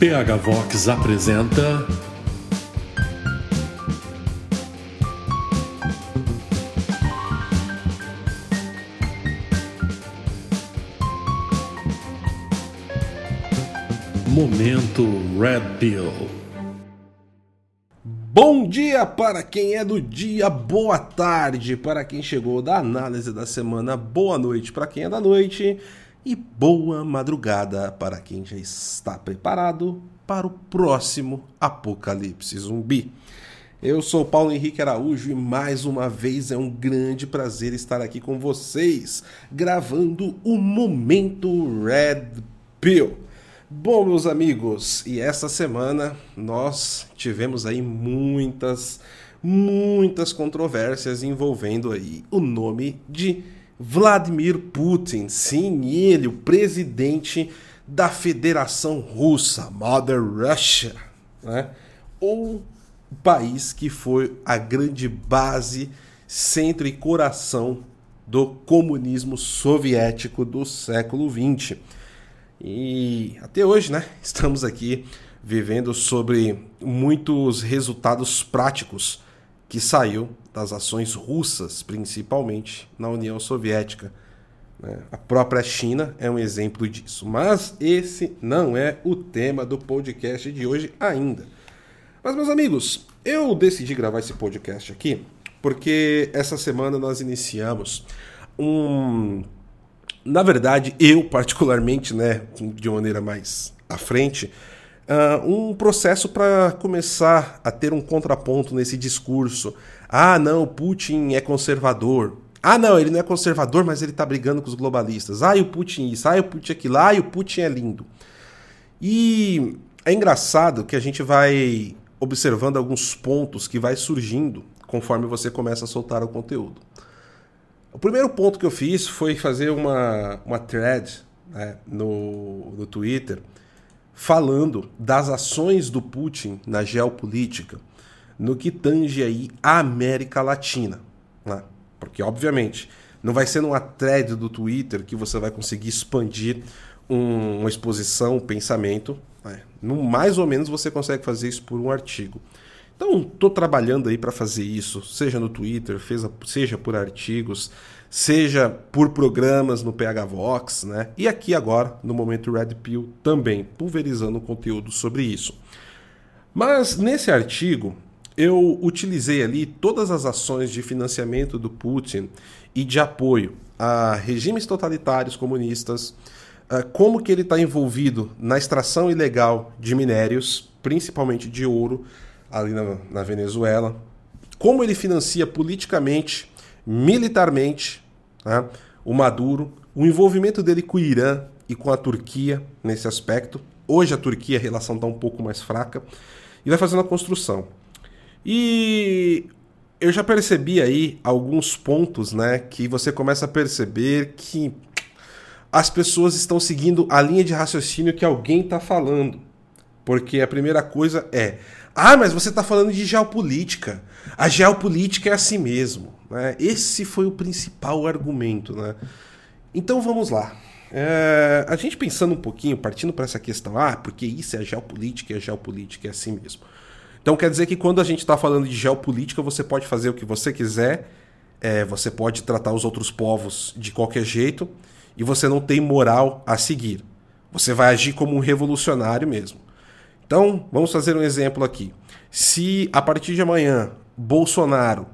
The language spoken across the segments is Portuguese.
PH Vox apresenta. Momento Red Pill. Bom dia para quem é do dia, boa tarde para quem chegou da análise da semana, boa noite para quem é da noite e boa madrugada para quem já está preparado para o próximo apocalipse zumbi. Eu sou Paulo Henrique Araújo e mais uma vez é um grande prazer estar aqui com vocês, gravando o Momento Red Pill. Bom, meus amigos, e essa semana nós tivemos aí muitas, muitas controvérsias envolvendo aí o nome de Vladimir Putin. Sim, ele, o presidente da Federação Russa, Mother Russia, né? Ou o país que foi a grande base, centro e coração do comunismo soviético do século XX. E até hoje, né, estamos aqui vivendo sobre muitos resultados práticos que saiu das ações russas, principalmente na União Soviética. Né? A própria China é um exemplo disso. Mas esse não é o tema do podcast de hoje ainda. Mas, meus amigos, eu decidi gravar esse podcast aqui porque essa semana nós iniciamos um na verdade, eu particularmente, né, de maneira mais à frente, uh, um processo para começar a ter um contraponto nesse discurso. Ah, não, Putin é conservador. Ah, não, ele não é conservador, mas ele está brigando com os globalistas. Ah, e o Putin isso, ah, e o Putin aquilo, ah, e o Putin é lindo. E é engraçado que a gente vai observando alguns pontos que vai surgindo conforme você começa a soltar o conteúdo. O primeiro ponto que eu fiz foi fazer uma, uma thread né, no, no Twitter falando das ações do Putin na geopolítica no que tange aí a América Latina. Né? Porque, obviamente, não vai ser numa thread do Twitter que você vai conseguir expandir um, uma exposição, um pensamento. Né? No, mais ou menos você consegue fazer isso por um artigo. Então, estou trabalhando aí para fazer isso, seja no Twitter, seja por artigos, seja por programas no PH Vox, né? E aqui agora, no momento Red Pill, também pulverizando conteúdo sobre isso. Mas nesse artigo, eu utilizei ali todas as ações de financiamento do Putin e de apoio a regimes totalitários comunistas, como que ele está envolvido na extração ilegal de minérios, principalmente de ouro, ali na, na Venezuela, como ele financia politicamente, militarmente, né, o Maduro, o envolvimento dele com o Irã e com a Turquia nesse aspecto. Hoje a Turquia a relação está um pouco mais fraca e vai fazendo a construção. E eu já percebi aí alguns pontos, né, que você começa a perceber que as pessoas estão seguindo a linha de raciocínio que alguém está falando. Porque a primeira coisa é: ah, mas você está falando de geopolítica. A geopolítica é assim mesmo. Né? Esse foi o principal argumento. Né? Então vamos lá. É, a gente pensando um pouquinho, partindo para essa questão, ah, porque isso é geopolítica a geopolítica é assim mesmo. Então quer dizer que quando a gente está falando de geopolítica, você pode fazer o que você quiser, é, você pode tratar os outros povos de qualquer jeito e você não tem moral a seguir. Você vai agir como um revolucionário mesmo. Então, vamos fazer um exemplo aqui. Se a partir de amanhã Bolsonaro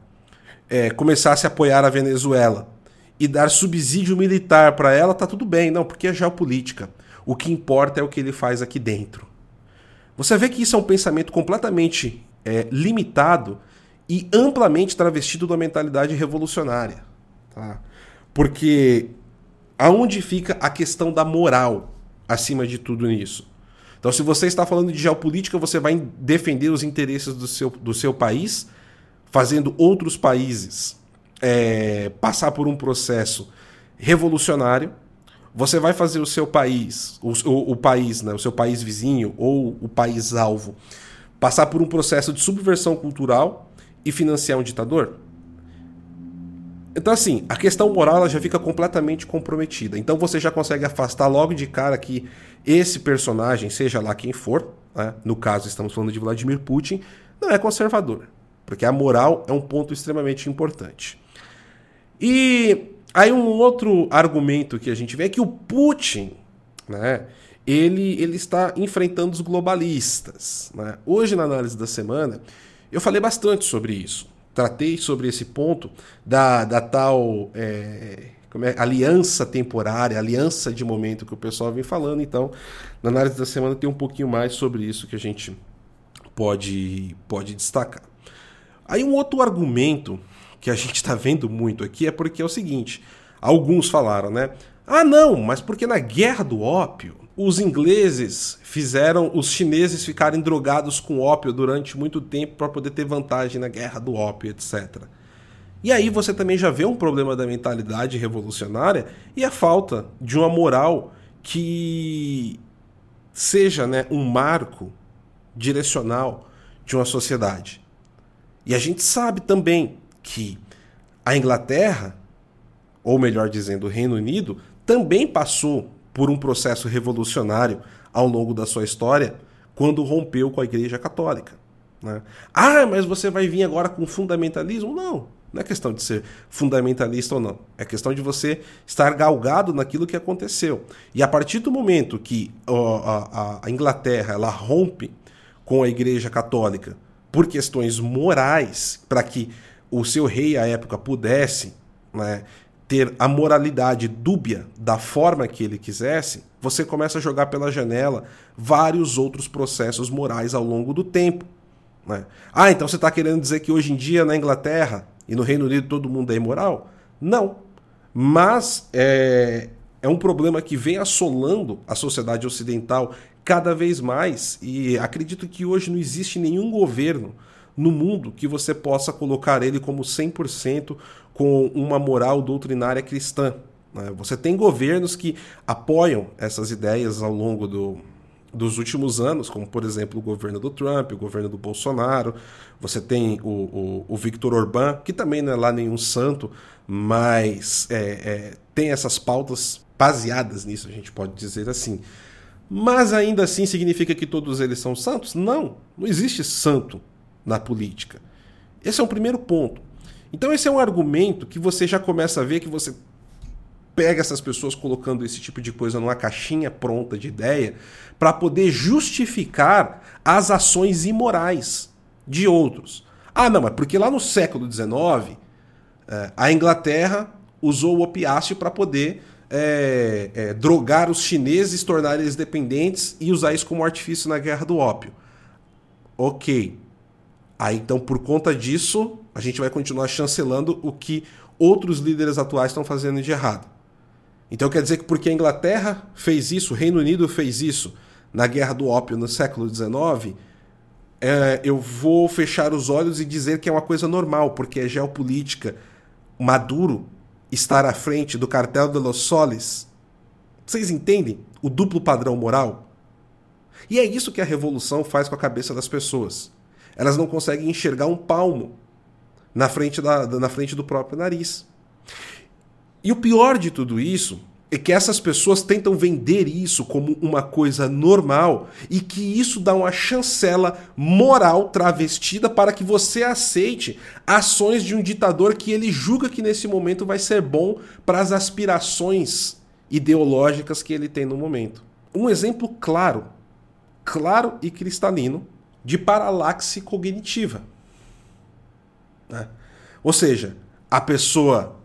é, começasse a apoiar a Venezuela e dar subsídio militar para ela, tá tudo bem, não, porque é geopolítica. O que importa é o que ele faz aqui dentro. Você vê que isso é um pensamento completamente é, limitado e amplamente travestido da mentalidade revolucionária. Tá? Porque aonde fica a questão da moral acima de tudo nisso? Então, se você está falando de geopolítica, você vai defender os interesses do seu, do seu país, fazendo outros países é, passar por um processo revolucionário. Você vai fazer o seu país, o, o, o país, né, o seu país vizinho ou o país alvo, passar por um processo de subversão cultural e financiar um ditador? Então, assim, a questão moral ela já fica completamente comprometida. Então, você já consegue afastar logo de cara que esse personagem, seja lá quem for, né, no caso estamos falando de Vladimir Putin, não é conservador. Porque a moral é um ponto extremamente importante. E aí, um outro argumento que a gente vê é que o Putin, né, ele, ele está enfrentando os globalistas. Né? Hoje, na análise da semana, eu falei bastante sobre isso tratei sobre esse ponto da, da tal é, é, aliança temporária, aliança de momento que o pessoal vem falando. Então, na análise da semana tem um pouquinho mais sobre isso que a gente pode, pode destacar. Aí um outro argumento que a gente está vendo muito aqui é porque é o seguinte: alguns falaram, né? Ah, não, mas porque na guerra do ópio os ingleses fizeram os chineses ficarem drogados com ópio durante muito tempo para poder ter vantagem na guerra do ópio, etc. E aí você também já vê um problema da mentalidade revolucionária e a falta de uma moral que seja né, um marco direcional de uma sociedade. E a gente sabe também que a Inglaterra, ou melhor dizendo, o Reino Unido, também passou por um processo revolucionário ao longo da sua história quando rompeu com a Igreja Católica. Né? Ah, mas você vai vir agora com fundamentalismo? Não. Não é questão de ser fundamentalista ou não. É questão de você estar galgado naquilo que aconteceu. E a partir do momento que a, a Inglaterra ela rompe com a Igreja Católica por questões morais, para que o seu rei à época pudesse né, ter a moralidade dúbia da forma que ele quisesse, você começa a jogar pela janela vários outros processos morais ao longo do tempo. Né? Ah, então você está querendo dizer que hoje em dia na Inglaterra e no Reino Unido todo mundo é imoral? Não. Mas é, é um problema que vem assolando a sociedade ocidental cada vez mais e acredito que hoje não existe nenhum governo no mundo que você possa colocar ele como 100% com uma moral doutrinária cristã. Né? Você tem governos que apoiam essas ideias ao longo do, dos últimos anos, como por exemplo o governo do Trump, o governo do Bolsonaro. Você tem o, o, o Victor Orbán, que também não é lá nenhum santo, mas é, é, tem essas pautas baseadas nisso, a gente pode dizer assim. Mas ainda assim significa que todos eles são santos? Não, não existe santo na política. Esse é o primeiro ponto. Então esse é um argumento que você já começa a ver que você pega essas pessoas colocando esse tipo de coisa numa caixinha pronta de ideia para poder justificar as ações imorais de outros. Ah, não, mas porque lá no século XIX eh, a Inglaterra usou o opiáceo para poder é, é, drogar os chineses, tornar eles dependentes e usar isso como artifício na guerra do ópio. Ok. Aí então, por conta disso, a gente vai continuar chancelando o que outros líderes atuais estão fazendo de errado. Então quer dizer que porque a Inglaterra fez isso, o Reino Unido fez isso na Guerra do Ópio no século XIX, é, eu vou fechar os olhos e dizer que é uma coisa normal, porque é geopolítica. Maduro estar à frente do cartel de los soles. Vocês entendem o duplo padrão moral? E é isso que a revolução faz com a cabeça das pessoas. Elas não conseguem enxergar um palmo na frente, da, na frente do próprio nariz. E o pior de tudo isso é que essas pessoas tentam vender isso como uma coisa normal e que isso dá uma chancela moral travestida para que você aceite ações de um ditador que ele julga que nesse momento vai ser bom para as aspirações ideológicas que ele tem no momento. Um exemplo claro, claro e cristalino de paralaxe cognitiva. Né? Ou seja, a pessoa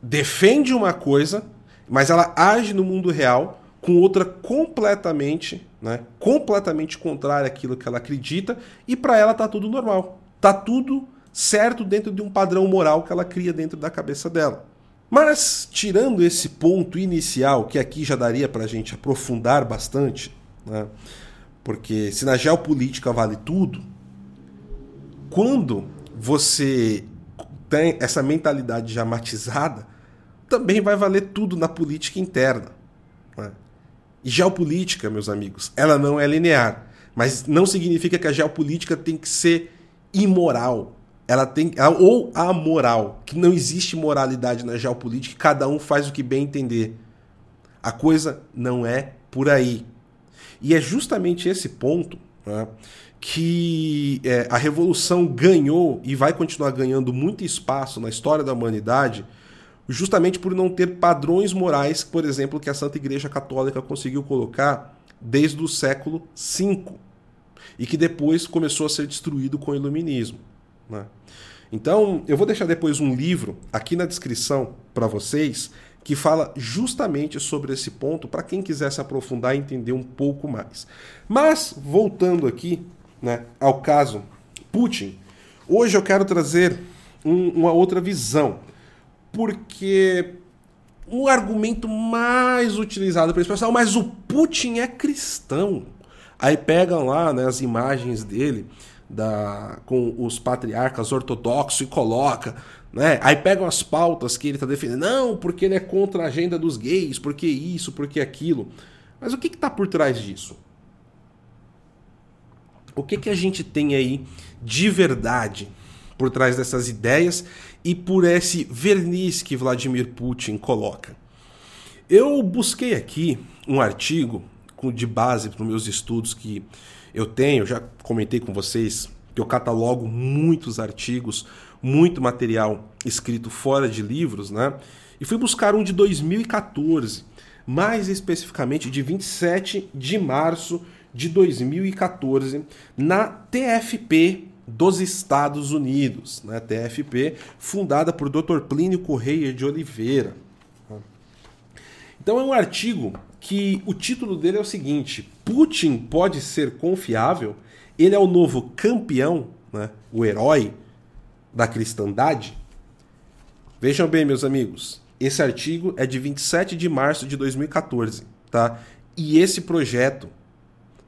defende uma coisa, mas ela age no mundo real com outra completamente, né, completamente contrária àquilo que ela acredita, e para ela tá tudo normal. Tá tudo certo dentro de um padrão moral que ela cria dentro da cabeça dela. Mas, tirando esse ponto inicial, que aqui já daria para a gente aprofundar bastante, né, porque se na geopolítica vale tudo, quando você tem essa mentalidade já matizada, também vai valer tudo na política interna. Né? E geopolítica, meus amigos, ela não é linear. Mas não significa que a geopolítica tem que ser imoral. ela tem ou a moral, que não existe moralidade na geopolítica, cada um faz o que bem entender. A coisa não é por aí. E é justamente esse ponto né, que é, a revolução ganhou e vai continuar ganhando muito espaço na história da humanidade, justamente por não ter padrões morais, por exemplo, que a Santa Igreja Católica conseguiu colocar desde o século V e que depois começou a ser destruído com o Iluminismo. Né? Então, eu vou deixar depois um livro aqui na descrição para vocês que fala justamente sobre esse ponto para quem quiser se aprofundar e entender um pouco mais. Mas, voltando aqui né, ao caso Putin, hoje eu quero trazer um, uma outra visão, porque o argumento mais utilizado para esse pessoal, mas o Putin é cristão. Aí pegam lá né, as imagens dele da, com os patriarcas ortodoxos e coloca né? Aí pegam as pautas que ele está defendendo. Não, porque ele é contra a agenda dos gays, porque isso, porque aquilo. Mas o que está por trás disso? O que, que a gente tem aí de verdade por trás dessas ideias e por esse verniz que Vladimir Putin coloca? Eu busquei aqui um artigo de base para os meus estudos que eu tenho, já comentei com vocês que eu catalogo muitos artigos muito material escrito fora de livros, né? E fui buscar um de 2014, mais especificamente de 27 de março de 2014, na TFP dos Estados Unidos, né? TFP, fundada por Dr. Plínio Correia de Oliveira. Então é um artigo que o título dele é o seguinte: Putin pode ser confiável? Ele é o novo campeão, né? o herói da cristandade? Vejam bem, meus amigos, esse artigo é de 27 de março de 2014, tá? E esse projeto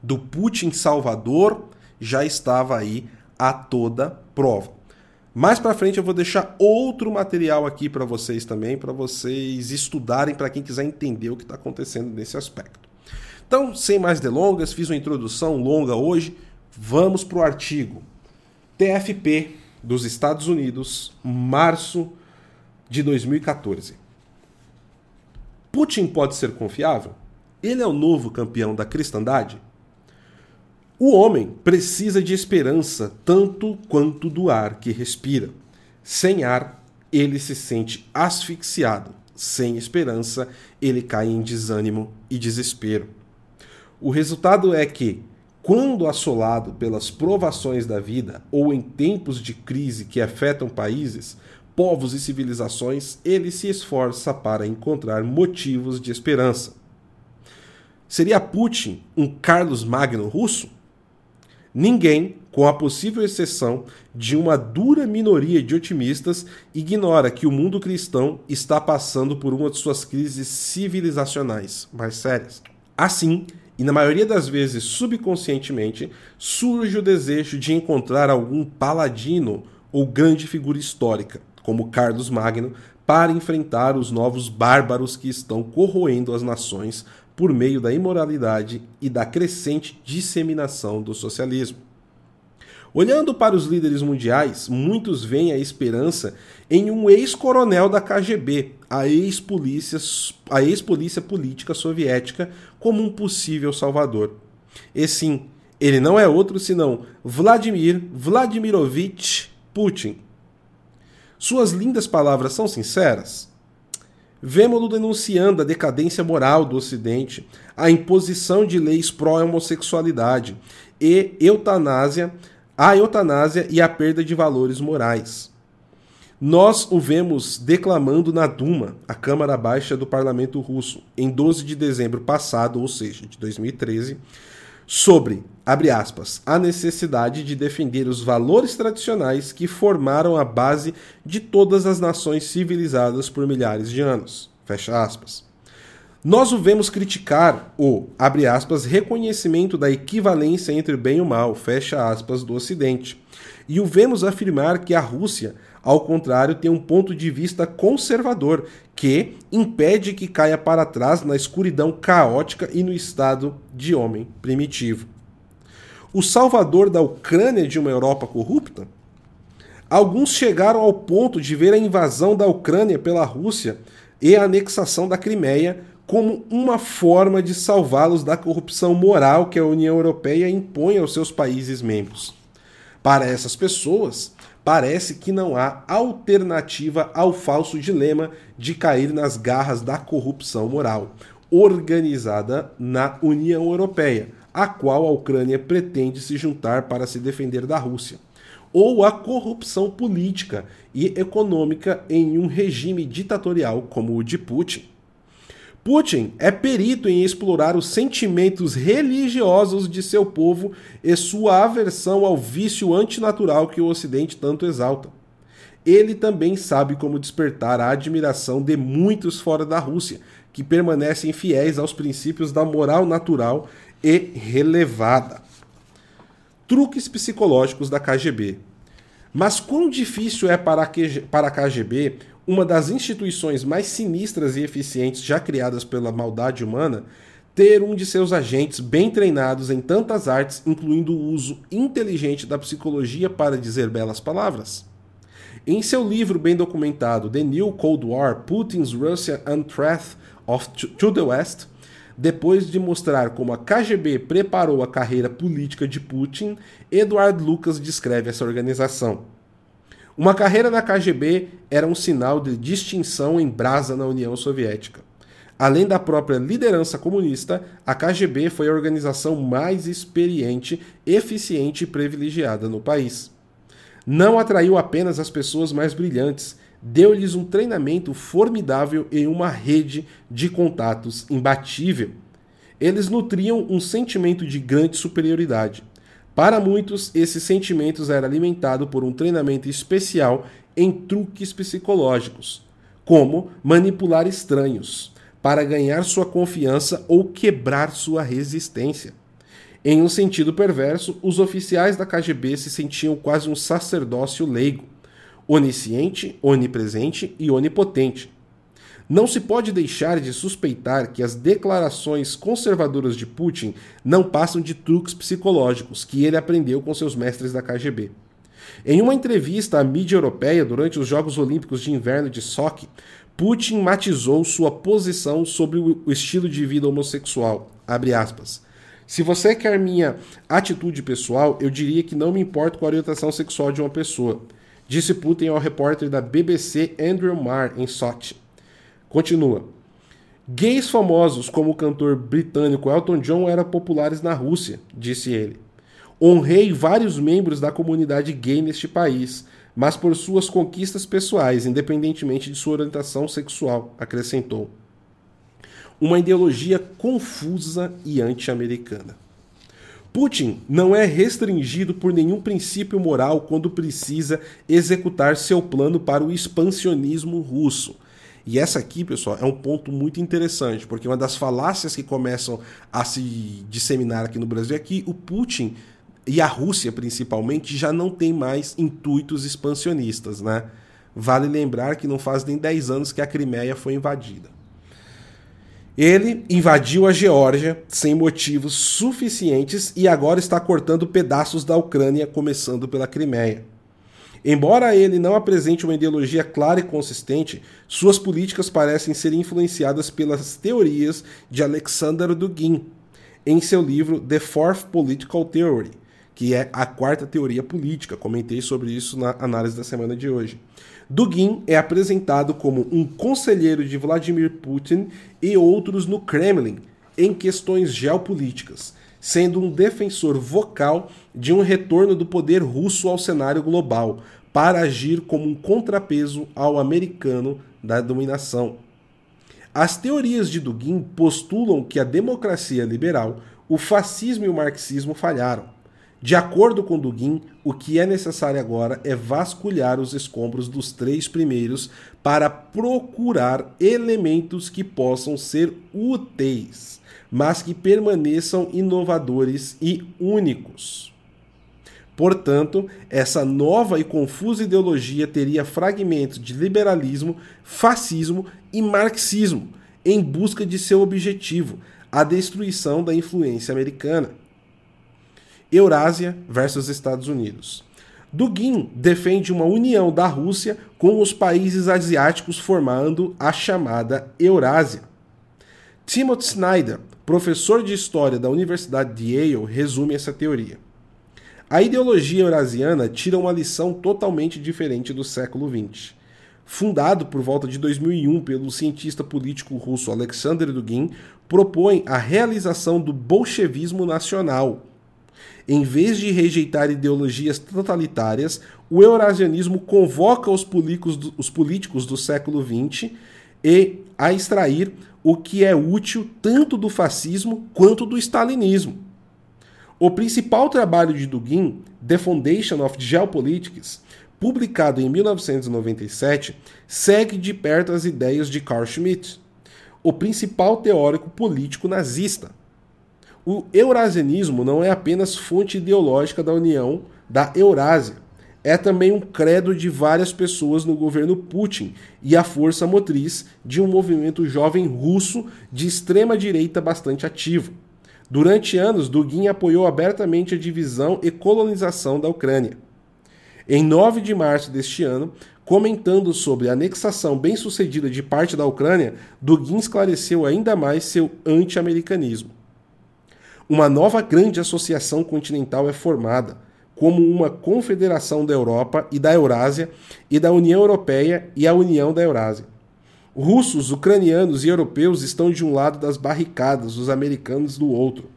do Putin Salvador já estava aí a toda prova. Mais para frente eu vou deixar outro material aqui para vocês também, para vocês estudarem, para quem quiser entender o que está acontecendo nesse aspecto. Então, sem mais delongas, fiz uma introdução longa hoje. Vamos para o artigo. TFP dos Estados Unidos, março de 2014. Putin pode ser confiável? Ele é o novo campeão da cristandade? O homem precisa de esperança tanto quanto do ar que respira. Sem ar, ele se sente asfixiado. Sem esperança, ele cai em desânimo e desespero. O resultado é que, quando assolado pelas provações da vida ou em tempos de crise que afetam países, povos e civilizações, ele se esforça para encontrar motivos de esperança. Seria Putin um Carlos Magno russo? Ninguém, com a possível exceção de uma dura minoria de otimistas, ignora que o mundo cristão está passando por uma de suas crises civilizacionais mais sérias. Assim, e na maioria das vezes subconscientemente, surge o desejo de encontrar algum paladino ou grande figura histórica, como Carlos Magno, para enfrentar os novos bárbaros que estão corroendo as nações por meio da imoralidade e da crescente disseminação do socialismo. Olhando para os líderes mundiais, muitos veem a esperança em um ex-coronel da KGB, a ex-polícia a ex-polícia política soviética, como um possível salvador. E sim, ele não é outro senão Vladimir Vladimirovich Putin. Suas lindas palavras são sinceras? Vemo-lo denunciando a decadência moral do Ocidente, a imposição de leis pró-homossexualidade e eutanásia a eutanásia e a perda de valores morais. Nós o vemos declamando na Duma, a Câmara Baixa do Parlamento Russo, em 12 de dezembro passado, ou seja, de 2013, sobre, abre aspas, a necessidade de defender os valores tradicionais que formaram a base de todas as nações civilizadas por milhares de anos. Fecha aspas. Nós o vemos criticar o, abre aspas, reconhecimento da equivalência entre bem e mal, fecha aspas, do Ocidente. E o vemos afirmar que a Rússia, ao contrário, tem um ponto de vista conservador que impede que caia para trás na escuridão caótica e no estado de homem primitivo. O salvador da Ucrânia de uma Europa corrupta? Alguns chegaram ao ponto de ver a invasão da Ucrânia pela Rússia e a anexação da Crimeia como uma forma de salvá-los da corrupção moral que a União Europeia impõe aos seus países membros. Para essas pessoas, parece que não há alternativa ao falso dilema de cair nas garras da corrupção moral organizada na União Europeia, a qual a Ucrânia pretende se juntar para se defender da Rússia, ou a corrupção política e econômica em um regime ditatorial como o de Putin. Putin é perito em explorar os sentimentos religiosos de seu povo e sua aversão ao vício antinatural que o Ocidente tanto exalta. Ele também sabe como despertar a admiração de muitos fora da Rússia, que permanecem fiéis aos princípios da moral natural e relevada. Truques psicológicos da KGB. Mas quão difícil é para a KGB uma das instituições mais sinistras e eficientes já criadas pela maldade humana, ter um de seus agentes bem treinados em tantas artes, incluindo o uso inteligente da psicologia para dizer belas palavras? Em seu livro bem documentado The New Cold War: Putin's Russia and Threat of to the West, depois de mostrar como a KGB preparou a carreira política de Putin, Edward Lucas descreve essa organização. Uma carreira na KGB era um sinal de distinção em brasa na União Soviética. Além da própria liderança comunista, a KGB foi a organização mais experiente, eficiente e privilegiada no país. Não atraiu apenas as pessoas mais brilhantes, deu-lhes um treinamento formidável e uma rede de contatos imbatível. Eles nutriam um sentimento de grande superioridade. Para muitos, esses sentimentos era alimentado por um treinamento especial em truques psicológicos, como manipular estranhos, para ganhar sua confiança ou quebrar sua resistência. Em um sentido perverso, os oficiais da KGB se sentiam quase um sacerdócio leigo, onisciente, onipresente e onipotente, não se pode deixar de suspeitar que as declarações conservadoras de Putin não passam de truques psicológicos que ele aprendeu com seus mestres da KGB. Em uma entrevista à mídia europeia durante os Jogos Olímpicos de Inverno de Sochi, Putin matizou sua posição sobre o estilo de vida homossexual. Se você quer minha atitude pessoal, eu diria que não me importo com a orientação sexual de uma pessoa, disse Putin ao repórter da BBC Andrew Marr em Sochi. Continua. Gays famosos como o cantor britânico Elton John eram populares na Rússia, disse ele. Honrei vários membros da comunidade gay neste país, mas por suas conquistas pessoais, independentemente de sua orientação sexual, acrescentou. Uma ideologia confusa e anti-americana. Putin não é restringido por nenhum princípio moral quando precisa executar seu plano para o expansionismo russo e essa aqui, pessoal, é um ponto muito interessante, porque uma das falácias que começam a se disseminar aqui no Brasil é que o Putin e a Rússia, principalmente, já não tem mais intuitos expansionistas, né? Vale lembrar que não faz nem 10 anos que a Crimeia foi invadida. Ele invadiu a Geórgia sem motivos suficientes e agora está cortando pedaços da Ucrânia, começando pela Crimeia. Embora ele não apresente uma ideologia clara e consistente, suas políticas parecem ser influenciadas pelas teorias de Alexander Dugin, em seu livro The Fourth Political Theory, que é a quarta teoria política. Comentei sobre isso na análise da semana de hoje. Dugin é apresentado como um conselheiro de Vladimir Putin e outros no Kremlin em questões geopolíticas, sendo um defensor vocal de um retorno do poder russo ao cenário global, para agir como um contrapeso ao americano da dominação. As teorias de Dugin postulam que a democracia liberal, o fascismo e o marxismo falharam. De acordo com Dugin, o que é necessário agora é vasculhar os escombros dos três primeiros para procurar elementos que possam ser úteis, mas que permaneçam inovadores e únicos. Portanto, essa nova e confusa ideologia teria fragmentos de liberalismo, fascismo e marxismo, em busca de seu objetivo, a destruição da influência americana. Eurásia versus Estados Unidos. Dugin defende uma união da Rússia com os países asiáticos formando a chamada Eurásia. Timothy Snyder, professor de história da Universidade de Yale, resume essa teoria. A ideologia eurasiana tira uma lição totalmente diferente do século XX. Fundado por volta de 2001 pelo cientista político russo Alexander Dugin, propõe a realização do bolchevismo nacional. Em vez de rejeitar ideologias totalitárias, o eurasianismo convoca os políticos do, os políticos do século XX e a extrair o que é útil tanto do fascismo quanto do stalinismo. O principal trabalho de Dugin, The Foundation of Geopolitics, publicado em 1997, segue de perto as ideias de Carl Schmitt, o principal teórico político nazista. O eurasianismo não é apenas fonte ideológica da União da Eurásia, é também um credo de várias pessoas no governo Putin e a força motriz de um movimento jovem russo de extrema direita bastante ativo. Durante anos, Dugin apoiou abertamente a divisão e colonização da Ucrânia. Em 9 de março deste ano, comentando sobre a anexação bem-sucedida de parte da Ucrânia, Dugin esclareceu ainda mais seu anti-americanismo. Uma nova grande associação continental é formada, como uma confederação da Europa e da Eurásia e da União Europeia e a União da Eurásia. Russos, ucranianos e europeus estão de um lado das barricadas, os americanos do outro.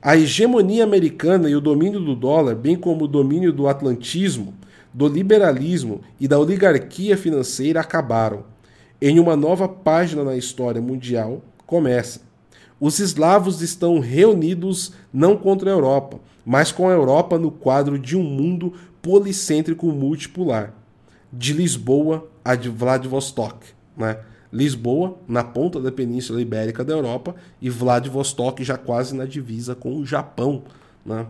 A hegemonia americana e o domínio do dólar, bem como o domínio do atlantismo, do liberalismo e da oligarquia financeira acabaram. Em uma nova página na história mundial começa. Os eslavos estão reunidos não contra a Europa, mas com a Europa no quadro de um mundo policêntrico multipolar. De Lisboa a Vladivostok né? Lisboa, na ponta da Península Ibérica da Europa, e Vladivostok já quase na divisa com o Japão. Né?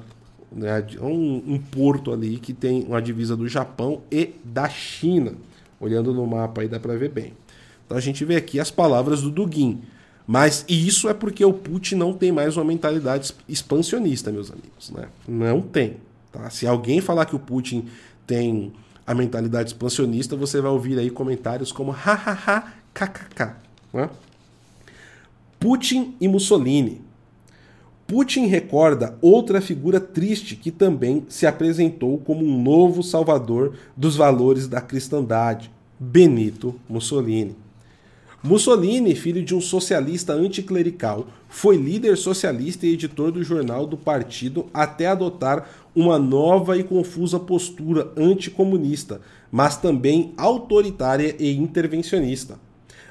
É um, um porto ali que tem uma divisa do Japão e da China. Olhando no mapa aí dá para ver bem. Então a gente vê aqui as palavras do Dugin. Mas isso é porque o Putin não tem mais uma mentalidade expansionista, meus amigos. Né? Não tem. Tá? Se alguém falar que o Putin tem a mentalidade expansionista, você vai ouvir aí comentários como hahaha, kkk. Né? Putin e Mussolini. Putin recorda outra figura triste que também se apresentou como um novo salvador dos valores da cristandade, Benito Mussolini. Mussolini, filho de um socialista anticlerical, foi líder socialista e editor do jornal do partido até adotar uma nova e confusa postura anticomunista, mas também autoritária e intervencionista.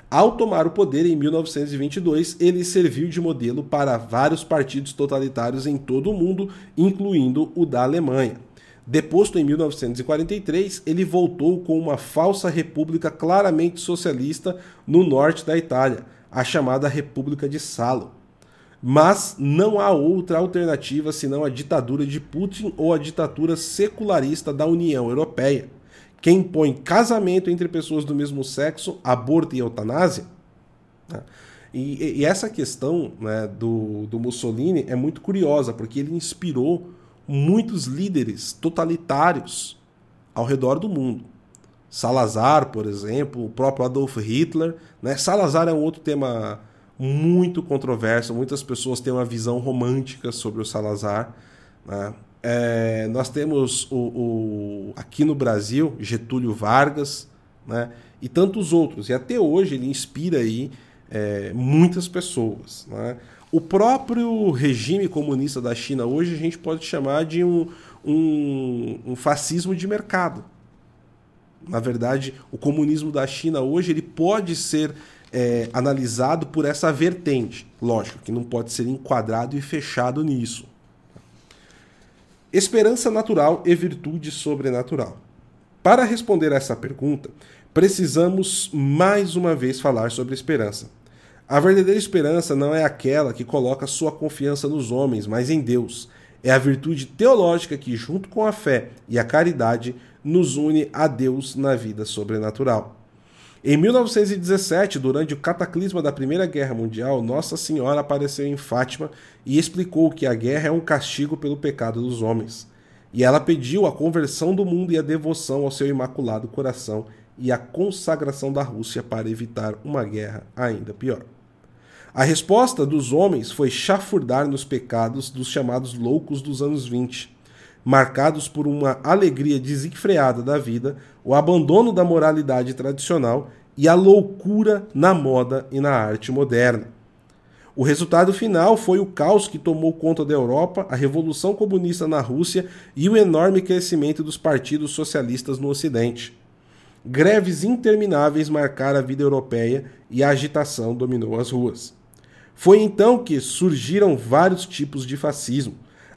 Ao tomar o poder em 1922, ele serviu de modelo para vários partidos totalitários em todo o mundo, incluindo o da Alemanha. Deposto em 1943, ele voltou com uma falsa república claramente socialista no norte da Itália, a chamada República de Salo. Mas não há outra alternativa senão a ditadura de Putin ou a ditadura secularista da União Europeia, que impõe casamento entre pessoas do mesmo sexo, aborto e eutanásia. Né? E, e, essa questão né, do, do Mussolini é muito curiosa, porque ele inspirou muitos líderes totalitários ao redor do mundo. Salazar, por exemplo, o próprio Adolf Hitler. Né? Salazar é um outro tema muito controverso. Muitas pessoas têm uma visão romântica sobre o Salazar. Né? É, nós temos o, o, aqui no Brasil Getúlio Vargas né? e tantos outros. E até hoje ele inspira aí é, muitas pessoas. Né? O próprio regime comunista da China hoje a gente pode chamar de um, um, um fascismo de mercado. Na verdade, o comunismo da China hoje ele pode ser é, analisado por essa vertente. Lógico que não pode ser enquadrado e fechado nisso. Esperança natural e virtude sobrenatural. Para responder a essa pergunta, precisamos mais uma vez falar sobre esperança. A verdadeira esperança não é aquela que coloca sua confiança nos homens, mas em Deus. É a virtude teológica que, junto com a fé e a caridade, nos une a Deus na vida sobrenatural. Em 1917, durante o cataclisma da Primeira Guerra Mundial, Nossa Senhora apareceu em Fátima e explicou que a guerra é um castigo pelo pecado dos homens. e ela pediu a conversão do mundo e a devoção ao seu imaculado coração e a consagração da Rússia para evitar uma guerra ainda pior. A resposta dos homens foi chafurdar nos pecados dos chamados loucos dos anos 20, marcados por uma alegria desenfreada da vida, o abandono da moralidade tradicional e a loucura na moda e na arte moderna. O resultado final foi o caos que tomou conta da Europa, a revolução comunista na Rússia e o enorme crescimento dos partidos socialistas no Ocidente. Greves intermináveis marcaram a vida europeia e a agitação dominou as ruas. Foi então que surgiram vários tipos de fascismo,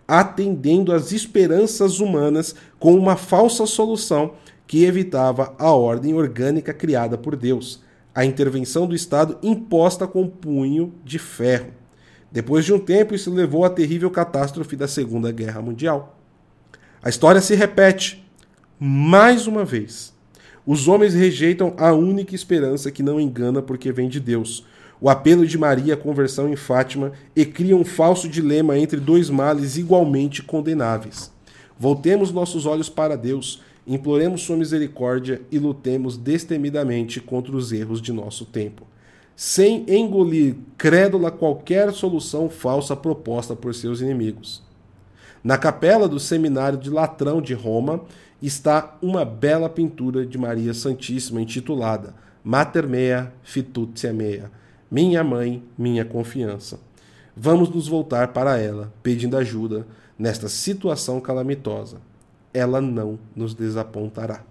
atendendo às esperanças humanas com uma falsa solução que evitava a ordem orgânica criada por Deus, a intervenção do Estado imposta com punho de ferro. Depois de um tempo, isso levou à terrível catástrofe da Segunda Guerra Mundial. A história se repete mais uma vez. Os homens rejeitam a única esperança que não engana porque vem de Deus. O apelo de Maria à conversão em Fátima e cria um falso dilema entre dois males igualmente condenáveis. Voltemos nossos olhos para Deus imploremos sua misericórdia e lutemos destemidamente contra os erros de nosso tempo, sem engolir crédula qualquer solução falsa proposta por seus inimigos. Na capela do Seminário de Latrão de Roma está uma bela pintura de Maria Santíssima intitulada Mater Mea Fitutia Mea, Minha Mãe, Minha Confiança. Vamos nos voltar para ela, pedindo ajuda nesta situação calamitosa ela não nos desapontará.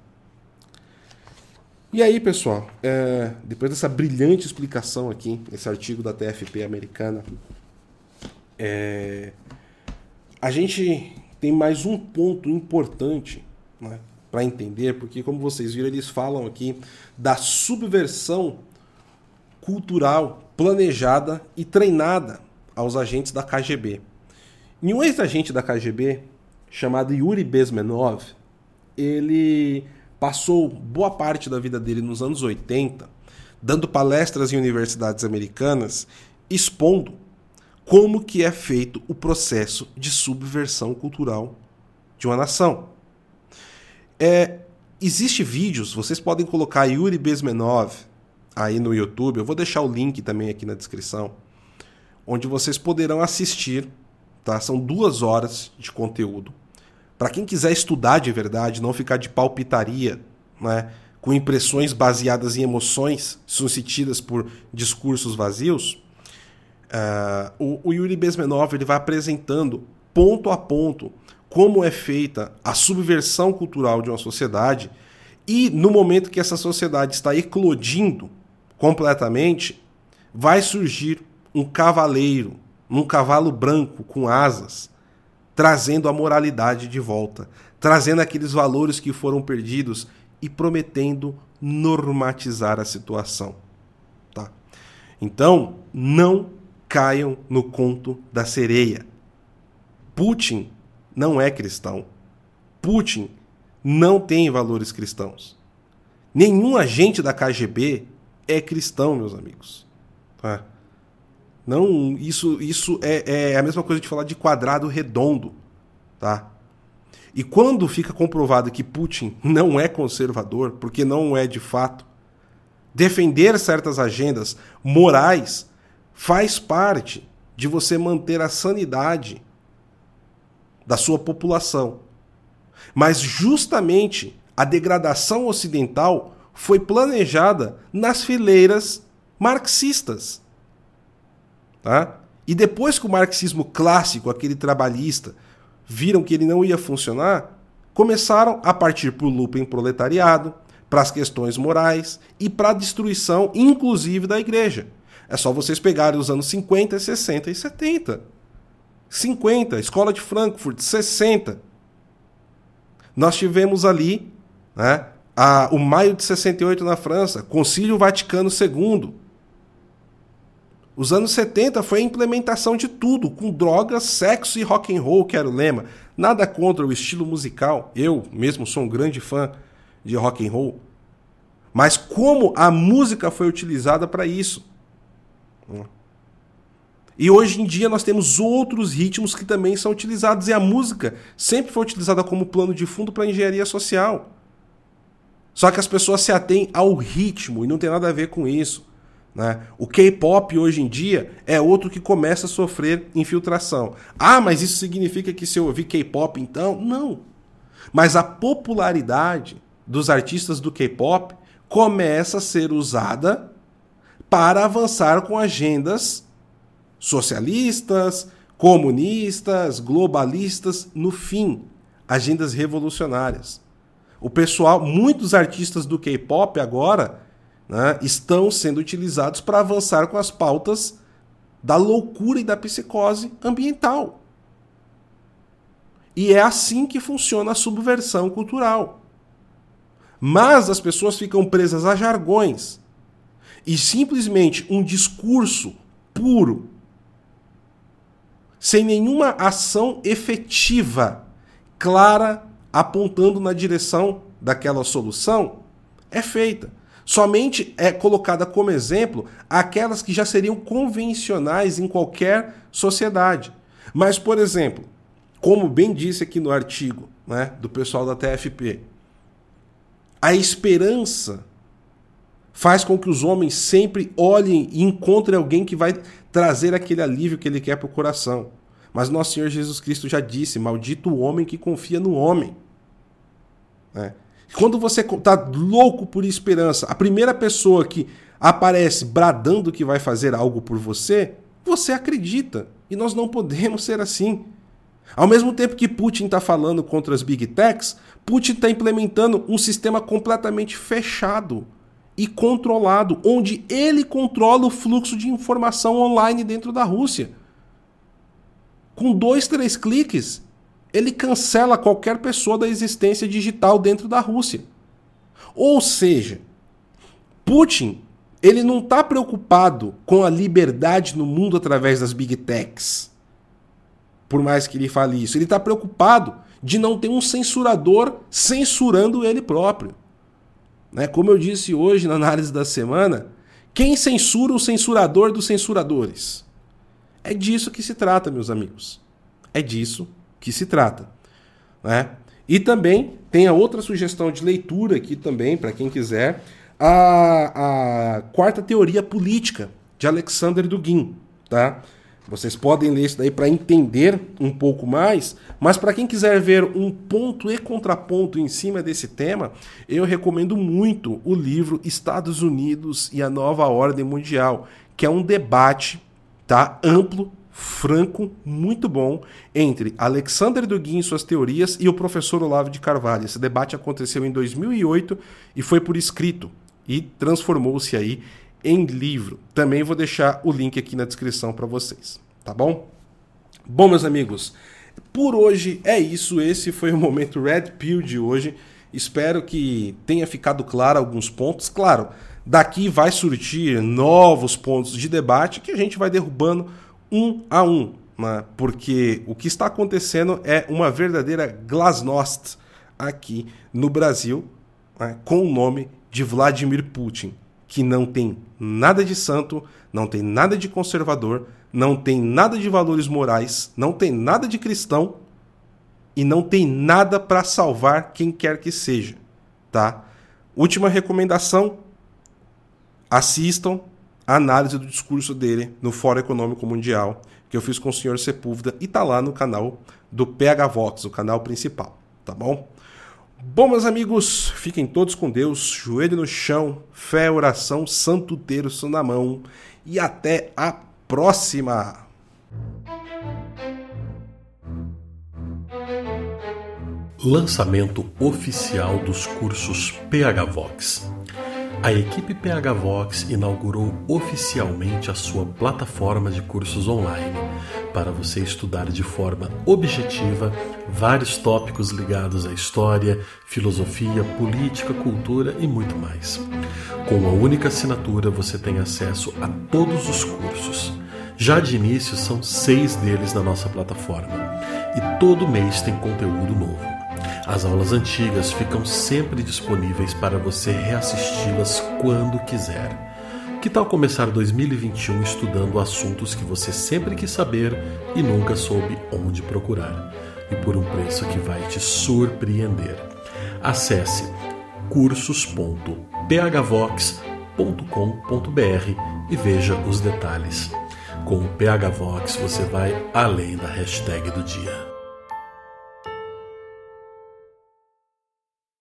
E aí, pessoal, é, depois dessa brilhante explicação aqui, esse artigo da TFP americana, é, a gente tem mais um ponto importante né, para entender, porque, como vocês viram, eles falam aqui da subversão cultural planejada e treinada aos agentes da KGB. E um ex-agente da KGB, chamado Yuri Bezmenov, ele passou boa parte da vida dele nos anos 80 dando palestras em universidades americanas expondo como que é feito o processo de subversão cultural de uma nação. É, existe vídeos, vocês podem colocar Yuri Bezmenov aí no YouTube, eu vou deixar o link também aqui na descrição, onde vocês poderão assistir, tá? São duas horas de conteúdo para quem quiser estudar de verdade, não ficar de palpitaria, né, com impressões baseadas em emoções suscitadas por discursos vazios, uh, o, o Yuri Bezmenov ele vai apresentando ponto a ponto como é feita a subversão cultural de uma sociedade e no momento que essa sociedade está eclodindo completamente, vai surgir um cavaleiro, um cavalo branco com asas, trazendo a moralidade de volta, trazendo aqueles valores que foram perdidos e prometendo normatizar a situação. Tá? Então, não caiam no conto da sereia. Putin não é cristão. Putin não tem valores cristãos. Nenhum agente da KGB é cristão, meus amigos. Tá? Não, isso, isso é, é a mesma coisa de falar de quadrado redondo, tá? E quando fica comprovado que Putin não é conservador, porque não é de fato, defender certas agendas morais faz parte de você manter a sanidade da sua população. Mas justamente a degradação ocidental foi planejada nas fileiras marxistas. Tá? E depois que o marxismo clássico, aquele trabalhista, viram que ele não ia funcionar, começaram a partir para o lupen proletariado, para as questões morais e para a destruição, inclusive, da igreja. É só vocês pegarem os anos 50, 60 e 70. 50, Escola de Frankfurt, 60. Nós tivemos ali né, a, o maio de 68 na França, Concílio Vaticano II, os anos 70 foi a implementação de tudo, com drogas, sexo e rock and roll, que era o lema. Nada contra o estilo musical. Eu mesmo sou um grande fã de rock and roll. Mas como a música foi utilizada para isso? E hoje em dia nós temos outros ritmos que também são utilizados. E a música sempre foi utilizada como plano de fundo para engenharia social. Só que as pessoas se atêm ao ritmo e não tem nada a ver com isso. Né? O K-pop hoje em dia é outro que começa a sofrer infiltração. Ah, mas isso significa que se eu ouvir K-pop então? Não. Mas a popularidade dos artistas do K-pop começa a ser usada para avançar com agendas socialistas, comunistas, globalistas, no fim, agendas revolucionárias. O pessoal, muitos artistas do K-pop agora né, estão sendo utilizados para avançar com as pautas da loucura e da psicose ambiental. E é assim que funciona a subversão cultural. Mas as pessoas ficam presas a jargões e simplesmente um discurso puro, sem nenhuma ação efetiva, clara, apontando na direção daquela solução, é feita. Somente é colocada como exemplo aquelas que já seriam convencionais em qualquer sociedade. Mas, por exemplo, como bem disse aqui no artigo né, do pessoal da TFP, a esperança faz com que os homens sempre olhem e encontrem alguém que vai trazer aquele alívio que ele quer para o coração. Mas nosso Senhor Jesus Cristo já disse: Maldito o homem que confia no homem. É. Quando você está louco por esperança, a primeira pessoa que aparece bradando que vai fazer algo por você, você acredita. E nós não podemos ser assim. Ao mesmo tempo que Putin está falando contra as big techs, Putin está implementando um sistema completamente fechado e controlado, onde ele controla o fluxo de informação online dentro da Rússia. Com dois, três cliques, ele cancela qualquer pessoa da existência digital dentro da Rússia. Ou seja, Putin ele não está preocupado com a liberdade no mundo através das big techs. Por mais que ele fale isso, ele está preocupado de não ter um censurador censurando ele próprio. Né? Como eu disse hoje na análise da semana, quem censura o censurador dos censuradores? É disso que se trata, meus amigos. É disso que se trata. Né? E também tem a outra sugestão de leitura aqui também, para quem quiser, a, a quarta teoria política de Alexander Dugin. Tá? Vocês podem ler isso daí para entender um pouco mais, mas para quem quiser ver um ponto e contraponto em cima desse tema, eu recomendo muito o livro Estados Unidos e a Nova Ordem Mundial, que é um debate tá, amplo, franco, muito bom entre Alexander Dugin e suas teorias e o professor Olavo de Carvalho. Esse debate aconteceu em 2008 e foi por escrito e transformou-se aí em livro. Também vou deixar o link aqui na descrição para vocês, tá bom? Bom, meus amigos, por hoje é isso. Esse foi o momento Red Pill de hoje. Espero que tenha ficado claro alguns pontos. Claro, daqui vai surgir novos pontos de debate que a gente vai derrubando um a um, né? porque o que está acontecendo é uma verdadeira glasnost aqui no Brasil, né? com o nome de Vladimir Putin que não tem nada de santo, não tem nada de conservador, não tem nada de valores morais, não tem nada de cristão e não tem nada para salvar quem quer que seja, tá? Última recomendação: assistam a análise do discurso dele no Fórum Econômico Mundial, que eu fiz com o senhor Sepúlveda e tá lá no canal do PH Vox, o canal principal, tá bom? Bom, meus amigos, fiquem todos com Deus, joelho no chão, fé, oração, santo terço na mão e até a próxima! Lançamento oficial dos cursos PH Vox. A equipe PH Vox inaugurou oficialmente a sua plataforma de cursos online para você estudar de forma objetiva vários tópicos ligados à história, filosofia, política, cultura e muito mais. Com uma única assinatura você tem acesso a todos os cursos. Já de início são seis deles na nossa plataforma e todo mês tem conteúdo novo. As aulas antigas ficam sempre disponíveis para você reassisti-las quando quiser. Que tal começar 2021 estudando assuntos que você sempre quis saber e nunca soube onde procurar? E por um preço que vai te surpreender. Acesse cursos.phvox.com.br e veja os detalhes. Com o PHVox você vai além da hashtag do dia.